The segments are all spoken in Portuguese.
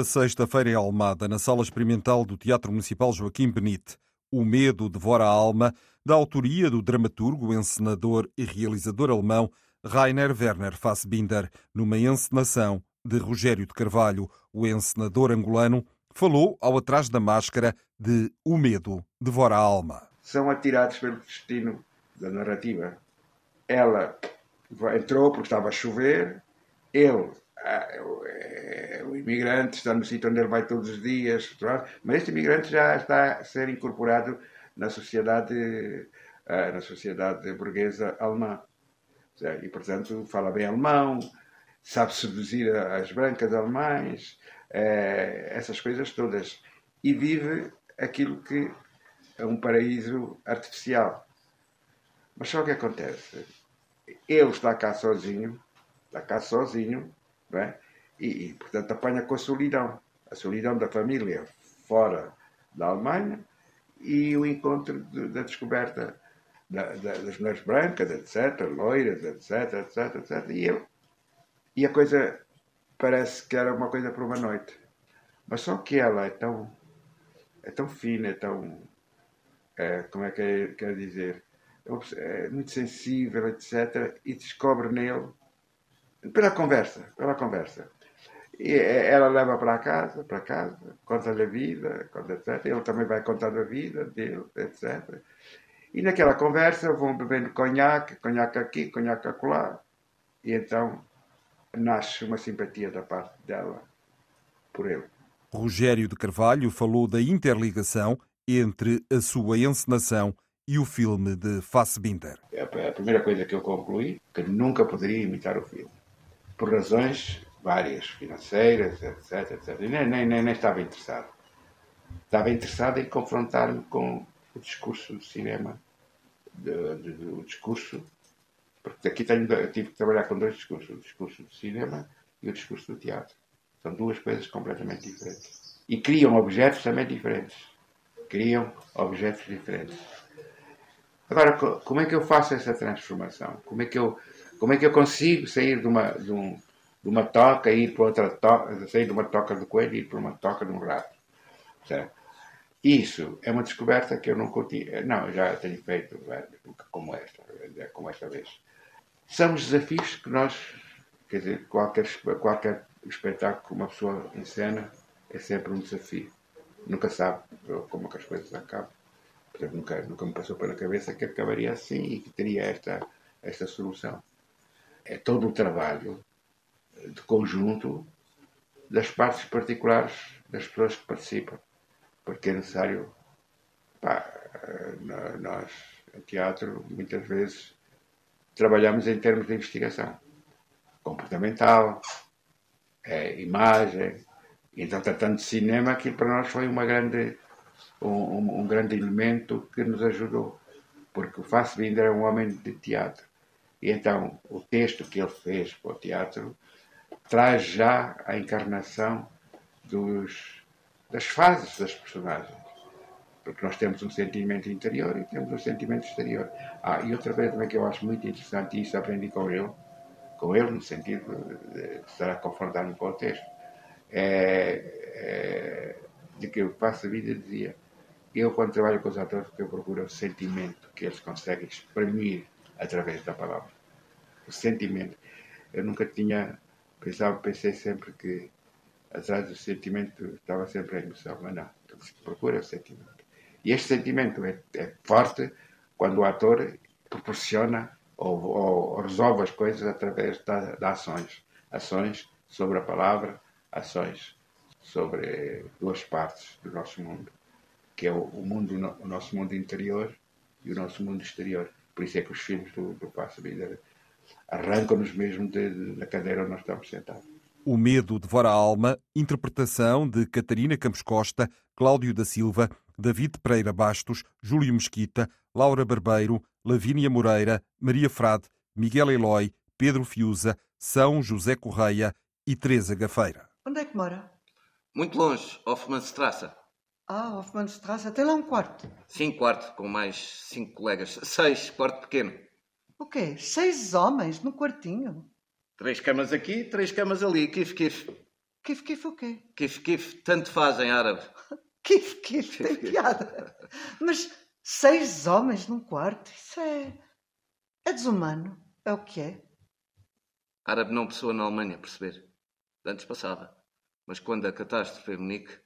Estreia sexta-feira em Almada, na Sala Experimental do Teatro Municipal Joaquim Benite. O Medo Devora a Alma, da autoria do dramaturgo, encenador e realizador alemão Rainer Werner Fassbinder, numa encenação de Rogério de Carvalho, o encenador angolano, falou ao Atrás da Máscara de O Medo Devora a Alma. São atirados pelo destino da narrativa. Ela entrou porque estava a chover, ele o imigrante está no sítio onde ele vai todos os dias, mas este imigrante já está a ser incorporado na sociedade, ah, na sociedade burguesa alemã. E, portanto, fala bem alemão, sabe seduzir as brancas alemães, eh, essas coisas todas. E vive aquilo que é um paraíso artificial. Mas só o que acontece? Ele está cá sozinho, está cá sozinho, é? e, e, portanto, apanha com a solidão. A solidão da família fora da Alemanha e o encontro de, da descoberta da, da, das mulheres brancas, etc., loiras, etc., etc., etc. E, eu, e a coisa parece que era uma coisa para uma noite. Mas só que ela é tão, é tão fina, é tão. É, como é que é, quer dizer? É muito sensível, etc. E descobre nele pela conversa, pela conversa. E ela leva para casa, para casa, conta-lhe a vida, conta, etc. Ele também vai contar a vida dele, etc. E naquela conversa vão bebendo conhaque, conhaque aqui, conhaque acolá. E então nasce uma simpatia da parte dela por ele. Rogério de Carvalho falou da interligação entre a sua encenação e o filme de Fassbinder. É a primeira coisa que eu concluí, que nunca poderia imitar o filme por razões várias, financeiras, etc. etc. E nem, nem, nem, estava interessado. Estava interessado em confrontar-me com o discurso do cinema, de, de, de, o discurso, porque aqui tenho, tive que trabalhar com dois discursos, o discurso do cinema e o discurso do teatro. São duas coisas completamente diferentes. E criam objetos também diferentes. Criam objetos diferentes. Agora, como é que eu faço essa transformação? Como é que eu como é que eu consigo sair de uma, de, um, de uma toca e ir para outra toca, sair de uma toca de coelho e ir para uma toca de um rato? Certo? Isso é uma descoberta que eu não curti. Não, já tenho feito como esta, como esta vez. São os desafios que nós, quer dizer, qualquer, qualquer espetáculo que uma pessoa encena é sempre um desafio. Nunca sabe como é que as coisas acabam. Portanto, nunca, nunca me passou pela cabeça que acabaria assim e que teria esta, esta solução é todo o trabalho de conjunto das partes particulares das pessoas que participam, porque é necessário. Pá, nós, em teatro, muitas vezes trabalhamos em termos de investigação comportamental, é, imagem. Então, tratando de cinema, aquilo para nós foi uma grande, um, um grande elemento que nos ajudou, porque o Fassbinder é um homem de teatro e então o texto que ele fez para o teatro traz já a encarnação dos, das fases das personagens. Porque nós temos um sentimento interior e temos um sentimento exterior. Ah, e outra coisa também que eu acho muito interessante, e isso aprendi com ele, com ele no sentido de estar a confrontar-me com o texto, é, é, de que eu passo a vida dizia, eu quando trabalho com os atores, que eu procuro é o sentimento que eles conseguem exprimir através da palavra. O sentimento. Eu nunca tinha pensado, pensei sempre que atrás do sentimento estava sempre a emoção, mas não. Então, se procura o sentimento. E este sentimento é, é forte quando o ator proporciona ou, ou, resolve as coisas através de, de ações. Ações sobre a palavra, ações sobre duas partes do nosso mundo, que é o, o mundo, o nosso mundo interior e o nosso mundo exterior. Por isso é que os filmes do, do Passa Vida arrancam-nos mesmo de, de, da cadeira onde nós estamos sentados. O Medo Devora a Alma, interpretação de Catarina Campos Costa, Cláudio da Silva, David Pereira Bastos, Júlio Mesquita, Laura Barbeiro, Lavínia Moreira, Maria Frade, Miguel Eloy, Pedro Fiuza, São José Correia e Teresa Gafeira. Onde é que mora? Muito longe, Hoffmannstrasse. Ah, Hoffmannstrasse, tem lá um quarto. Sim, quarto, com mais cinco colegas. Seis, quarto pequeno. O quê? Seis homens no quartinho? Três camas aqui, três camas ali, kif kif. Kif kif o quê? Kif kif, tanto faz em árabe. Kif kif, tem piada. Mas seis homens num quarto, isso é... é desumano. É o que é. Árabe não pessoa na Alemanha, perceber? Antes passava. Mas quando a catástrofe em Munique,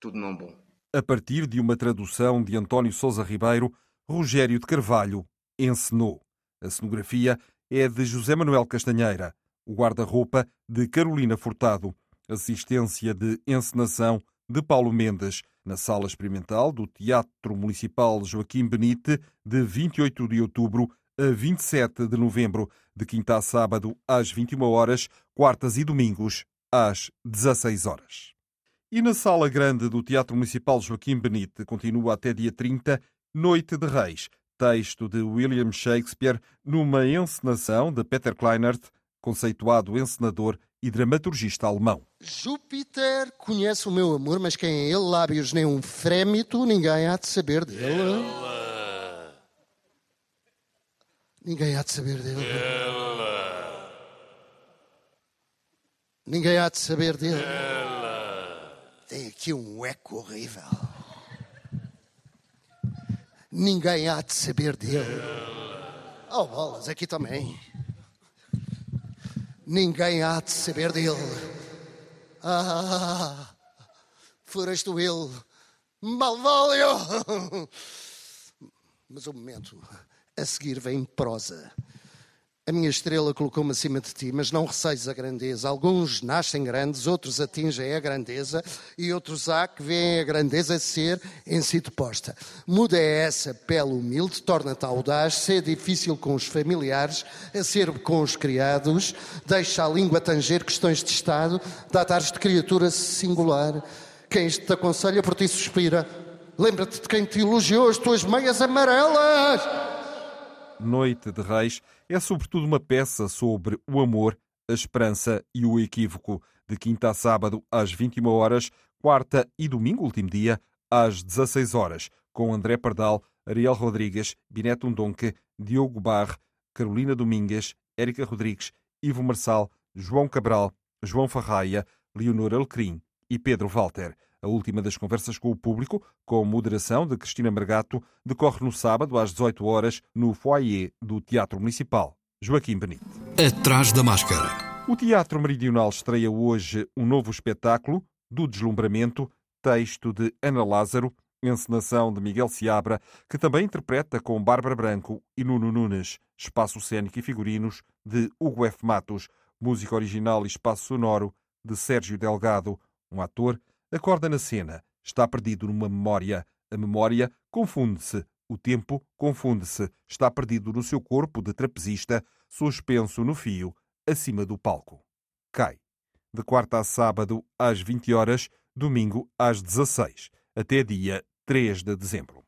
tudo não bom. A partir de uma tradução de António Sousa Ribeiro, Rogério de Carvalho encenou. A cenografia é de José Manuel Castanheira, o guarda-roupa de Carolina Furtado, assistência de encenação de Paulo Mendes, na Sala Experimental do Teatro Municipal Joaquim Benite, de 28 de outubro a 27 de novembro, de quinta a sábado às 21 horas, quartas e domingos às 16 horas. E na Sala Grande do Teatro Municipal Joaquim Benite continua até dia 30, Noite de Reis, texto de William Shakespeare, numa encenação de Peter Kleinert, conceituado encenador e dramaturgista alemão. Júpiter conhece o meu amor, mas quem é ele? Lábios nem um frémito, ninguém há de saber dele. Ela. Ninguém há de saber dele. Ela. Ninguém há de saber dele. Ela. Tem aqui um eco horrível. Ninguém há de saber dele. Oh, bolas, aqui também. Ninguém há de saber dele. Ah, foras tu ele, malvalho! Mas o momento a seguir vem prosa. A minha estrela colocou-me acima de ti, mas não receies a grandeza. Alguns nascem grandes, outros atingem a grandeza e outros há que veem a grandeza ser em si deposta. Muda é essa pele humilde, torna-te audaz, ser difícil com os familiares, acerbo com os criados, deixa a língua tanger questões de Estado, datares de criatura singular. Quem isto te aconselha por ti suspira. Lembra-te de quem te elogiou as tuas meias amarelas. Noite de Reis é sobretudo uma peça sobre o amor, a esperança e o equívoco, de quinta a sábado às 21 horas, quarta e domingo, último dia, às 16 horas, com André Pardal, Ariel Rodrigues, Bineto Undonque, Diogo Barre, Carolina Domingues, Érica Rodrigues, Ivo Marçal, João Cabral, João Farraia, Leonor Alecrim e Pedro Walter. A última das conversas com o público, com moderação de Cristina Margato, decorre no sábado às 18 horas no foyer do Teatro Municipal. Joaquim Benito. Atrás da máscara. O Teatro Meridional estreia hoje um novo espetáculo, Do Deslumbramento, texto de Ana Lázaro, encenação de Miguel Seabra, que também interpreta com Bárbara Branco e Nuno Nunes, espaço cênico e figurinos de Hugo F. Matos, música original e espaço sonoro de Sérgio Delgado, um ator acorda na cena, está perdido numa memória. A memória confunde-se, o tempo confunde-se, está perdido no seu corpo de trapezista, suspenso no fio, acima do palco. Cai. De quarta a sábado, às 20 horas, domingo, às 16, até dia 3 de dezembro.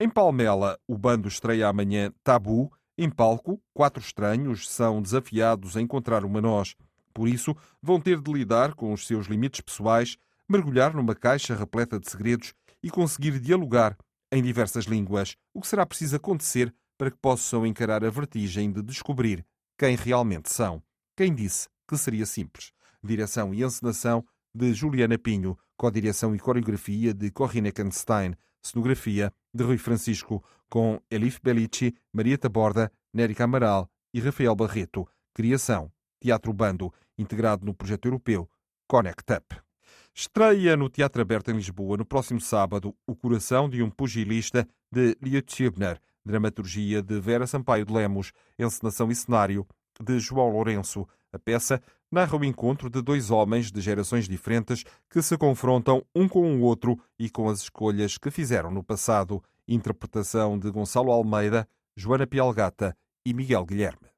Em Palmela, o bando estreia amanhã Tabu. Em palco, quatro estranhos são desafiados a encontrar uma nós. Por isso, vão ter de lidar com os seus limites pessoais, mergulhar numa caixa repleta de segredos e conseguir dialogar em diversas línguas, o que será preciso acontecer para que possam encarar a vertigem de descobrir quem realmente são. Quem disse que seria simples? Direção e encenação de Juliana Pinho, co-direção e coreografia de Corrine Kanstein, cenografia de Rui Francisco, com Elif Bellici, Maria Taborda, Nérica Amaral e Rafael Barreto. Criação, Teatro Bando, integrado no projeto europeu Connect Up. Estreia no Teatro Aberto em Lisboa no próximo sábado O Coração de um Pugilista de Lietschibner, dramaturgia de Vera Sampaio de Lemos, encenação e cenário de João Lourenço. A peça narra o encontro de dois homens de gerações diferentes que se confrontam um com o outro e com as escolhas que fizeram no passado. interpretação de Gonçalo Almeida, Joana Pialgata e Miguel Guilherme.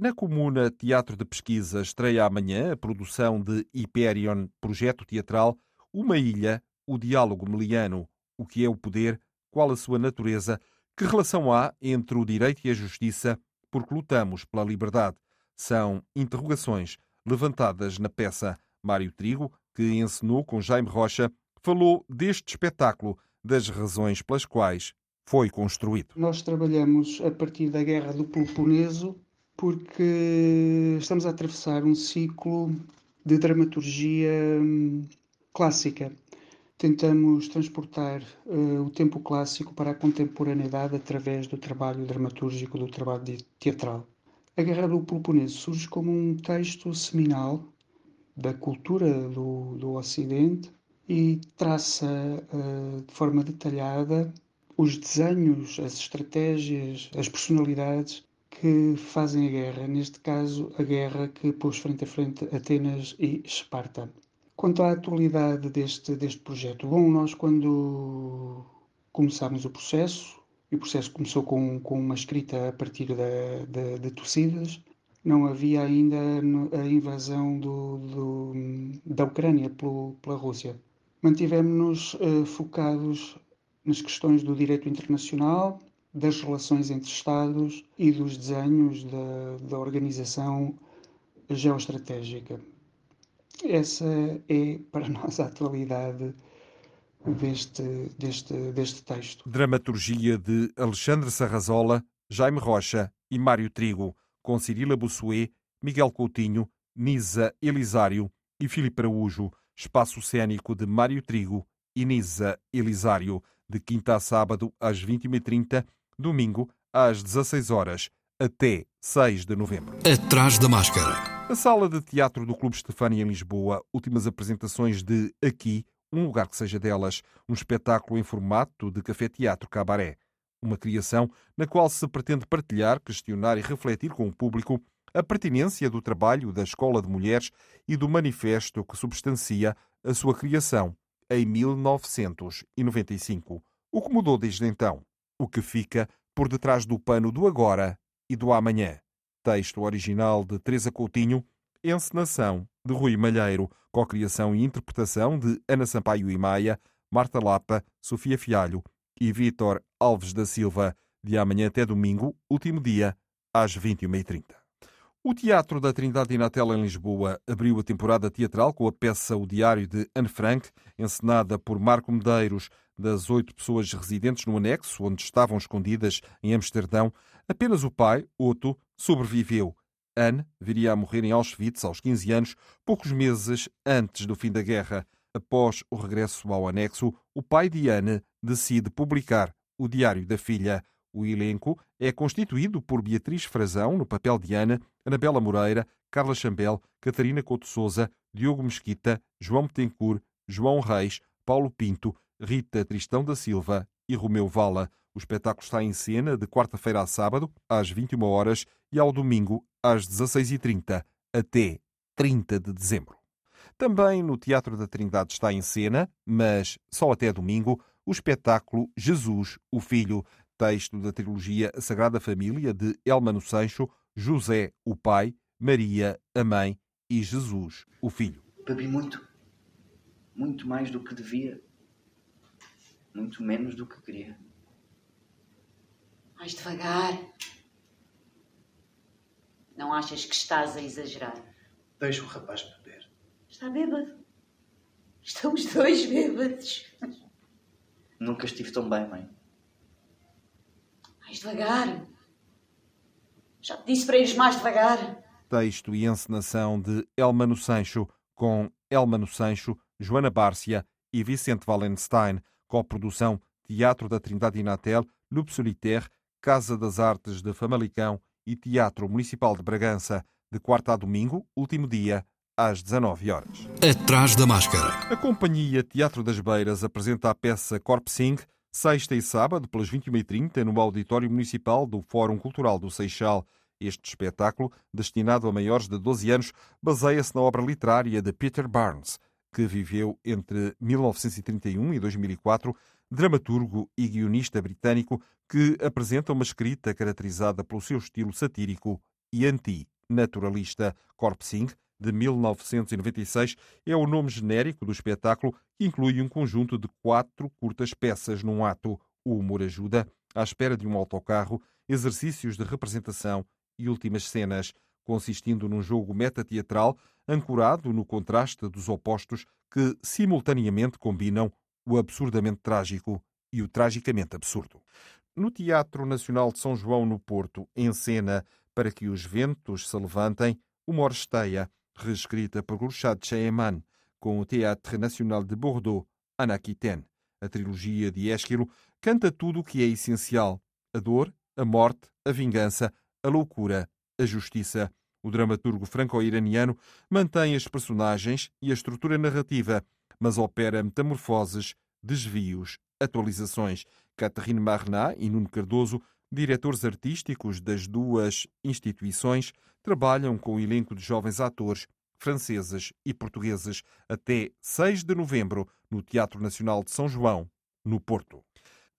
Na Comuna Teatro de Pesquisa estreia amanhã a produção de Hyperion, projeto teatral Uma Ilha, o Diálogo Meliano, o que é o poder, qual a sua natureza, que relação há entre o direito e a justiça, porque lutamos pela liberdade. São interrogações levantadas na peça. Mário Trigo, que encenou com Jaime Rocha, falou deste espetáculo, das razões pelas quais foi construído. Nós trabalhamos a partir da Guerra do Peloponeso porque estamos a atravessar um ciclo de dramaturgia hum, clássica. Tentamos transportar uh, o tempo clássico para a contemporaneidade através do trabalho dramatúrgico, do trabalho teatral. A Guerra do Peloponeso surge como um texto seminal da cultura do, do Ocidente e traça uh, de forma detalhada os desenhos, as estratégias, as personalidades que fazem a guerra, neste caso a guerra que pôs frente a frente Atenas e Esparta. Quanto à atualidade deste, deste projeto, bom, nós quando começámos o processo, e o processo começou com, com uma escrita a partir da, da, de Tucídides, não havia ainda a invasão do, do, da Ucrânia pelo, pela Rússia. Mantivemos-nos uh, focados nas questões do direito internacional, das relações entre Estados e dos desenhos da, da organização geoestratégica. Essa é, para nós, a atualidade deste, deste, deste texto. Dramaturgia de Alexandre Sarrazola, Jaime Rocha e Mário Trigo, com Cirila Bussuet, Miguel Coutinho, Nisa Elisário e Filipe Araújo. Espaço cênico de Mário Trigo e Nisa Elisário, de quinta a sábado às 21h30 domingo às 16 horas, até 6 de novembro. Atrás da máscara. A sala de teatro do Clube Estefânia em Lisboa, últimas apresentações de Aqui, um lugar que seja delas, um espetáculo em formato de café-teatro cabaré. Uma criação na qual se pretende partilhar, questionar e refletir com o público a pertinência do trabalho da Escola de Mulheres e do manifesto que substancia a sua criação em 1995. O que mudou desde então? O que fica por detrás do pano do agora e do amanhã. Texto original de Teresa Coutinho, encenação de Rui Malheiro, co-criação e interpretação de Ana Sampaio e Maia, Marta Lapa, Sofia Fialho e Vítor Alves da Silva, de amanhã até domingo, último dia, às 21h30. O Teatro da Trindade Inatel em Lisboa abriu a temporada teatral com a peça O Diário de Anne Frank, encenada por Marco Medeiros, das oito pessoas residentes no anexo, onde estavam escondidas em Amsterdão, apenas o pai, Otto, sobreviveu. Anne viria a morrer em Auschwitz aos 15 anos, poucos meses antes do fim da guerra. Após o regresso ao anexo, o pai de Anne decide publicar o diário da filha. O elenco é constituído por Beatriz Frazão, no papel de Ana, Anabela Moreira, Carla Chambel, Catarina Couto Souza, Diogo Mesquita, João Betancourt, João Reis, Paulo Pinto, Rita Tristão da Silva e Romeu Vala. O espetáculo está em cena de quarta-feira a sábado, às 21 horas e ao domingo, às 16h30, até 30 de dezembro. Também no Teatro da Trindade está em cena, mas só até domingo, o espetáculo Jesus, o Filho, texto da trilogia Sagrada Família de Elmano Sancho, José, o Pai, Maria, a Mãe e Jesus, o Filho. Bebi muito. Muito mais do que devia muito menos do que queria. Mais devagar. Não achas que estás a exagerar? Deixa o rapaz beber. Está bêbado. Estamos dois bêbados. Nunca estive tão bem, mãe. Mais devagar. Já te disse para ires mais devagar. Texto e encenação de Elmano Sancho, com Elmano Sancho, Joana Bárcia e Vicente Wallenstein, Coprodução Teatro da Trindade Inatel, Loop Solitaire, Casa das Artes de Famalicão e Teatro Municipal de Bragança, de quarta a domingo, último dia, às 19 horas. Atrás da máscara. A Companhia Teatro das Beiras apresenta a peça Corp Sing, sexta e sábado, pelas 21h30, no Auditório Municipal do Fórum Cultural do Seixal. Este espetáculo, destinado a maiores de 12 anos, baseia-se na obra literária de Peter Barnes que viveu entre 1931 e 2004, dramaturgo e guionista britânico que apresenta uma escrita caracterizada pelo seu estilo satírico e anti-naturalista. Corpsing, de 1996, é o nome genérico do espetáculo que inclui um conjunto de quatro curtas peças num ato. O humor ajuda, à espera de um autocarro, exercícios de representação e últimas cenas, consistindo num jogo metateatral ancorado no contraste dos opostos que simultaneamente combinam o absurdamente trágico e o tragicamente absurdo. No Teatro Nacional de São João, no Porto, em cena Para que os Ventos se Levantem, uma oresteia, reescrita por Gulshad Cheeman, com o Théâtre Nacional de Bordeaux, en Aquitaine. A trilogia de Ésquilo canta tudo o que é essencial: a dor, a morte, a vingança, a loucura, a justiça. O dramaturgo franco-iraniano mantém as personagens e a estrutura narrativa, mas opera metamorfoses, desvios, atualizações. Catherine Marnat e Nuno Cardoso, diretores artísticos das duas instituições, trabalham com o elenco de jovens atores franceses e portugueses até 6 de novembro no Teatro Nacional de São João, no Porto.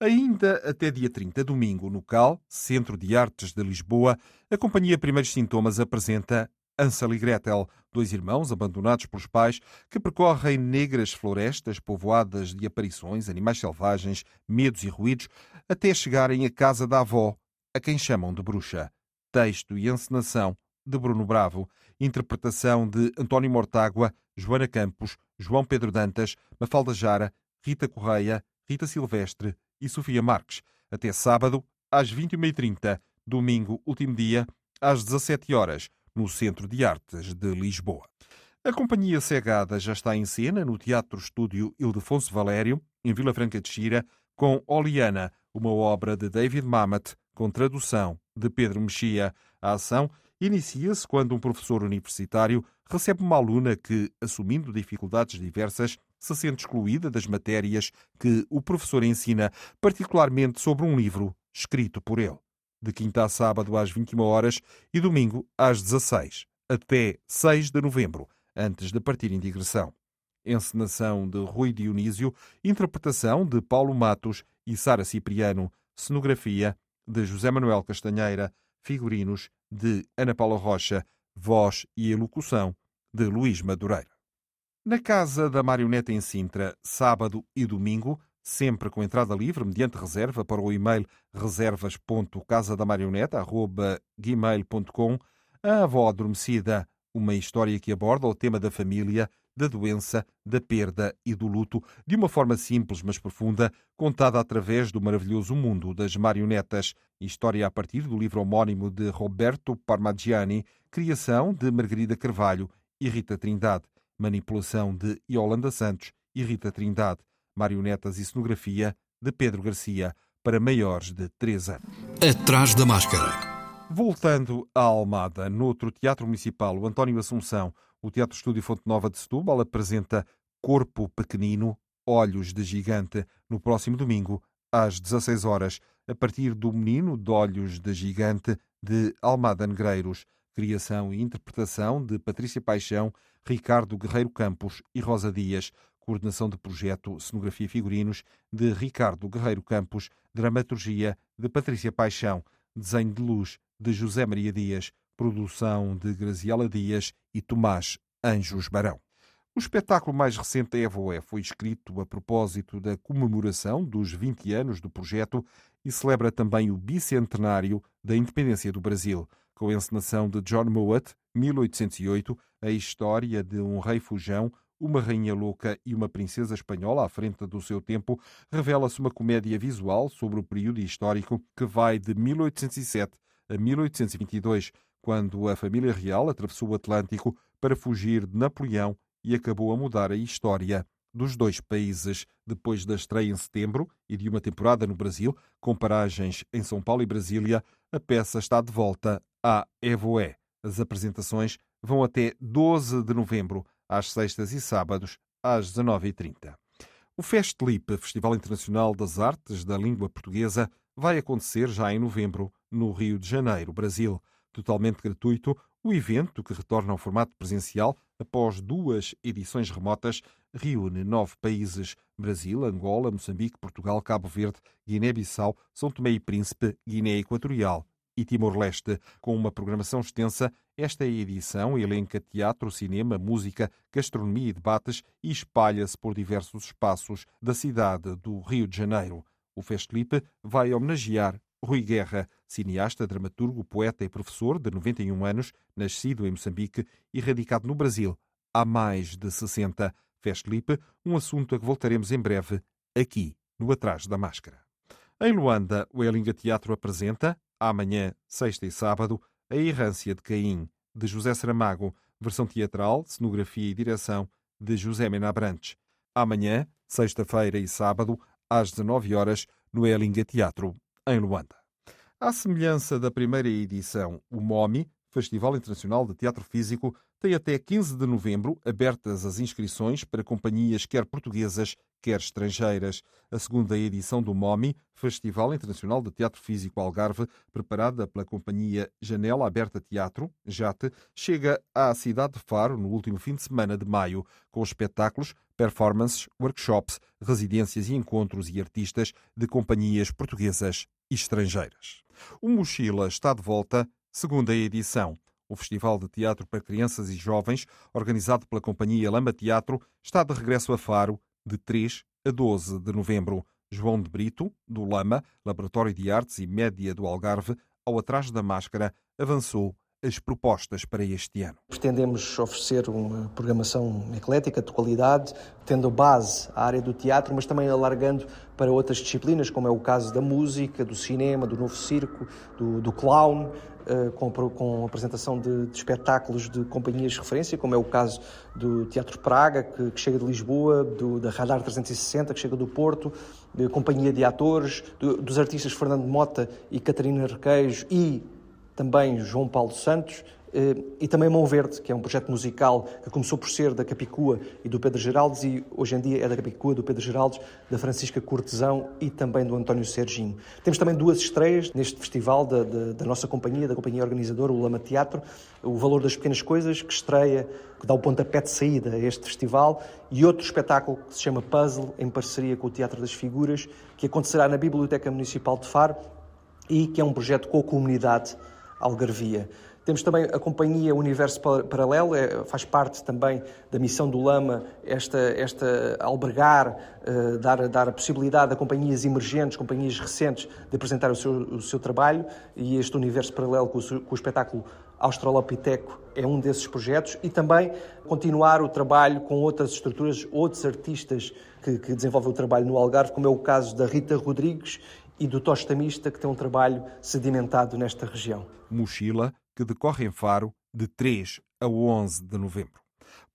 Ainda até dia 30, domingo, no CAL, Centro de Artes de Lisboa, a Companhia Primeiros Sintomas apresenta Ansel e Gretel, dois irmãos abandonados pelos pais que percorrem negras florestas povoadas de aparições, animais selvagens, medos e ruídos, até chegarem à casa da avó, a quem chamam de bruxa. Texto e encenação de Bruno Bravo, interpretação de António Mortágua, Joana Campos, João Pedro Dantas, Mafalda Jara, Rita Correia, Rita Silvestre e Sofia Marques, até sábado, às 21h30, domingo, último dia, às 17 horas no Centro de Artes de Lisboa. A Companhia Cegada já está em cena no Teatro Estúdio Ildefonso Valério, em Vila Franca de Xira, com Oliana, uma obra de David Mamet, com tradução de Pedro Mexia. A ação inicia-se quando um professor universitário recebe uma aluna que, assumindo dificuldades diversas, se sente excluída das matérias que o professor ensina, particularmente sobre um livro escrito por ele. De quinta a sábado às 21 horas e domingo às 16, até 6 de novembro, antes de partirem de digressão. Encenação de Rui Dionísio, interpretação de Paulo Matos e Sara Cipriano, cenografia de José Manuel Castanheira, figurinos de Ana Paula Rocha, voz e elocução de Luís Madureira. Na Casa da Marioneta em Sintra, sábado e domingo, sempre com entrada livre, mediante reserva para o e-mail reservas.casadamarioneta.gmail.com, a avó adormecida, uma história que aborda o tema da família, da doença, da perda e do luto, de uma forma simples mas profunda, contada através do maravilhoso mundo das marionetas. História a partir do livro homónimo de Roberto Parmigiani, criação de Margarida Carvalho e Rita Trindade manipulação de Yolanda Santos e Rita Trindade, marionetas e cenografia de Pedro Garcia, para maiores de 3 anos. Atrás da máscara. Voltando à Almada, noutro Teatro Municipal, o António Assunção, o Teatro Estúdio Fonte Nova de Setúbal apresenta Corpo Pequenino, Olhos de Gigante, no próximo domingo, às 16 horas, a partir do Menino de Olhos de Gigante, de Almada Negreiros, criação e interpretação de Patrícia Paixão Ricardo Guerreiro Campos e Rosa Dias, coordenação de projeto Cenografia e Figurinos de Ricardo Guerreiro Campos, dramaturgia de Patrícia Paixão, desenho de luz de José Maria Dias, produção de Graziela Dias e Tomás Anjos Barão. O espetáculo mais recente da EVOE foi escrito a propósito da comemoração dos 20 anos do projeto e celebra também o bicentenário da independência do Brasil com a encenação de John Mowat, 1808, a história de um rei fujão, uma rainha louca e uma princesa espanhola à frente do seu tempo, revela-se uma comédia visual sobre o período histórico que vai de 1807 a 1822, quando a família real atravessou o Atlântico para fugir de Napoleão e acabou a mudar a história dos dois países. Depois da estreia em setembro e de uma temporada no Brasil, com paragens em São Paulo e Brasília, a peça está de volta à Evoé. As apresentações vão até 12 de novembro, às sextas e sábados, às 19h30. O Festlip, Festival Internacional das Artes da Língua Portuguesa, vai acontecer já em novembro, no Rio de Janeiro, Brasil. Totalmente gratuito, o evento, que retorna ao formato presencial após duas edições remotas, reúne nove países, Brasil, Angola, Moçambique, Portugal, Cabo Verde, Guiné-Bissau, São Tomé e Príncipe, Guiné Equatorial e Timor-Leste. Com uma programação extensa, esta edição elenca teatro, cinema, música, gastronomia e debates e espalha-se por diversos espaços da cidade do Rio de Janeiro. O Festlipe vai homenagear Rui Guerra, cineasta, dramaturgo, poeta e professor de 91 anos, nascido em Moçambique e radicado no Brasil há mais de 60. Festlipe, um assunto a que voltaremos em breve, aqui, no Atrás da Máscara. Em Luanda, o Elinga Teatro apresenta, amanhã, sexta e sábado, A Errância de Caim, de José Saramago, versão teatral, cenografia e direção de José Mena Brantes. Amanhã, sexta-feira e sábado, às 19 horas, no Elinga Teatro, em Luanda. À semelhança da primeira edição, o MOMI, Festival Internacional de Teatro Físico, tem até 15 de novembro abertas as inscrições para companhias quer portuguesas, quer estrangeiras. A segunda edição do MOMI, Festival Internacional de Teatro Físico Algarve, preparada pela companhia Janela Aberta Teatro, JATE, chega à cidade de Faro no último fim de semana de maio, com espetáculos, performances, workshops, residências e encontros e artistas de companhias portuguesas e estrangeiras. O Mochila está de volta, segunda edição. O Festival de Teatro para Crianças e Jovens, organizado pela Companhia Lama Teatro, está de regresso a Faro de 3 a 12 de novembro. João de Brito, do Lama, Laboratório de Artes e Média do Algarve, ao Atrás da Máscara, avançou as propostas para este ano. Pretendemos oferecer uma programação eclética, de qualidade, tendo base a área do teatro, mas também alargando para outras disciplinas, como é o caso da música, do cinema, do novo circo, do, do clown, uh, com, com, apresentação de, de, espetáculos de companhias de referência, como é o caso do Teatro Praga, que, que chega de Lisboa, do, da Radar 360, que chega do Porto, da Companhia de Atores, do, dos artistas Fernando Mota e Catarina Requeijo e também João Paulo Santos eh, e também Mão Verde, que é um projeto musical que começou por ser da Capicua e do Pedro Geraldes e hoje em dia é da Capicua, do Pedro Geraldes, da Francisca Cortesão e também do António Serginho. Temos também duas estreias neste festival da, da, da nossa companhia, da companhia organizadora, o Lama Teatro, o Valor das Pequenas Coisas, que estreia, que dá o pontapé de saída a este festival, e outro espetáculo que se chama Puzzle, em parceria com o Teatro das Figuras, que acontecerá na Biblioteca Municipal de Faro e que é um projeto com a comunidade Algarvia. Temos também a companhia Universo Paralelo, é, faz parte também da missão do Lama, esta, esta albergar, uh, dar, dar a possibilidade a companhias emergentes, companhias recentes, de apresentar o seu, o seu trabalho e este Universo Paralelo com o, com o espetáculo Australopiteco é um desses projetos e também continuar o trabalho com outras estruturas, outros artistas que, que desenvolvem o trabalho no Algarve, como é o caso da Rita Rodrigues e do Tostamista, que tem um trabalho sedimentado nesta região. Mochila, que decorre em Faro de 3 a 11 de novembro.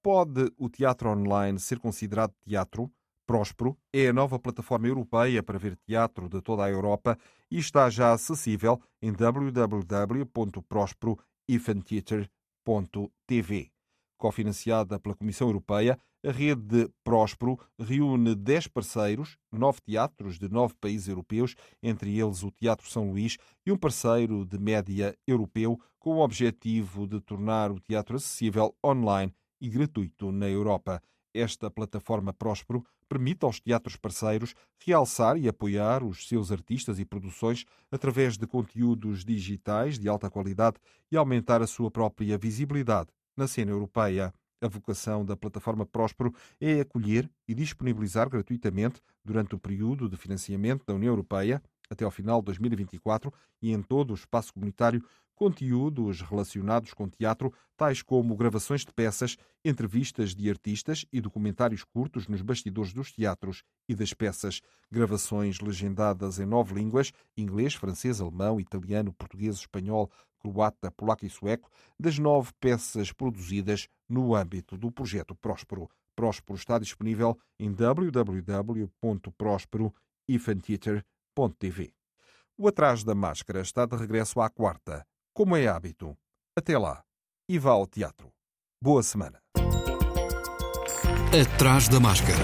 Pode o teatro online ser considerado teatro? Próspero é a nova plataforma europeia para ver teatro de toda a Europa e está já acessível em www.prosperoifentheater.tv. Cofinanciada pela Comissão Europeia, a rede Próspero reúne 10 parceiros, nove teatros de nove países europeus, entre eles o Teatro São Luís, e um parceiro de média europeu, com o objetivo de tornar o teatro acessível online e gratuito na Europa. Esta plataforma Próspero permite aos teatros parceiros realçar e apoiar os seus artistas e produções através de conteúdos digitais de alta qualidade e aumentar a sua própria visibilidade na cena europeia. A vocação da plataforma Próspero é acolher e disponibilizar gratuitamente, durante o período de financiamento da União Europeia, até ao final de 2024, e em todo o espaço comunitário, conteúdos relacionados com teatro, tais como gravações de peças, entrevistas de artistas e documentários curtos nos bastidores dos teatros e das peças, gravações legendadas em nove línguas inglês, francês, alemão, italiano, português, espanhol, croata, polaco e sueco das nove peças produzidas no âmbito do projeto Próspero. Próspero está disponível em www.prosperoinfantheater.tv. O Atrás da Máscara está de regresso à quarta como é hábito. Até lá e vá ao teatro. Boa semana. Atrás da máscara.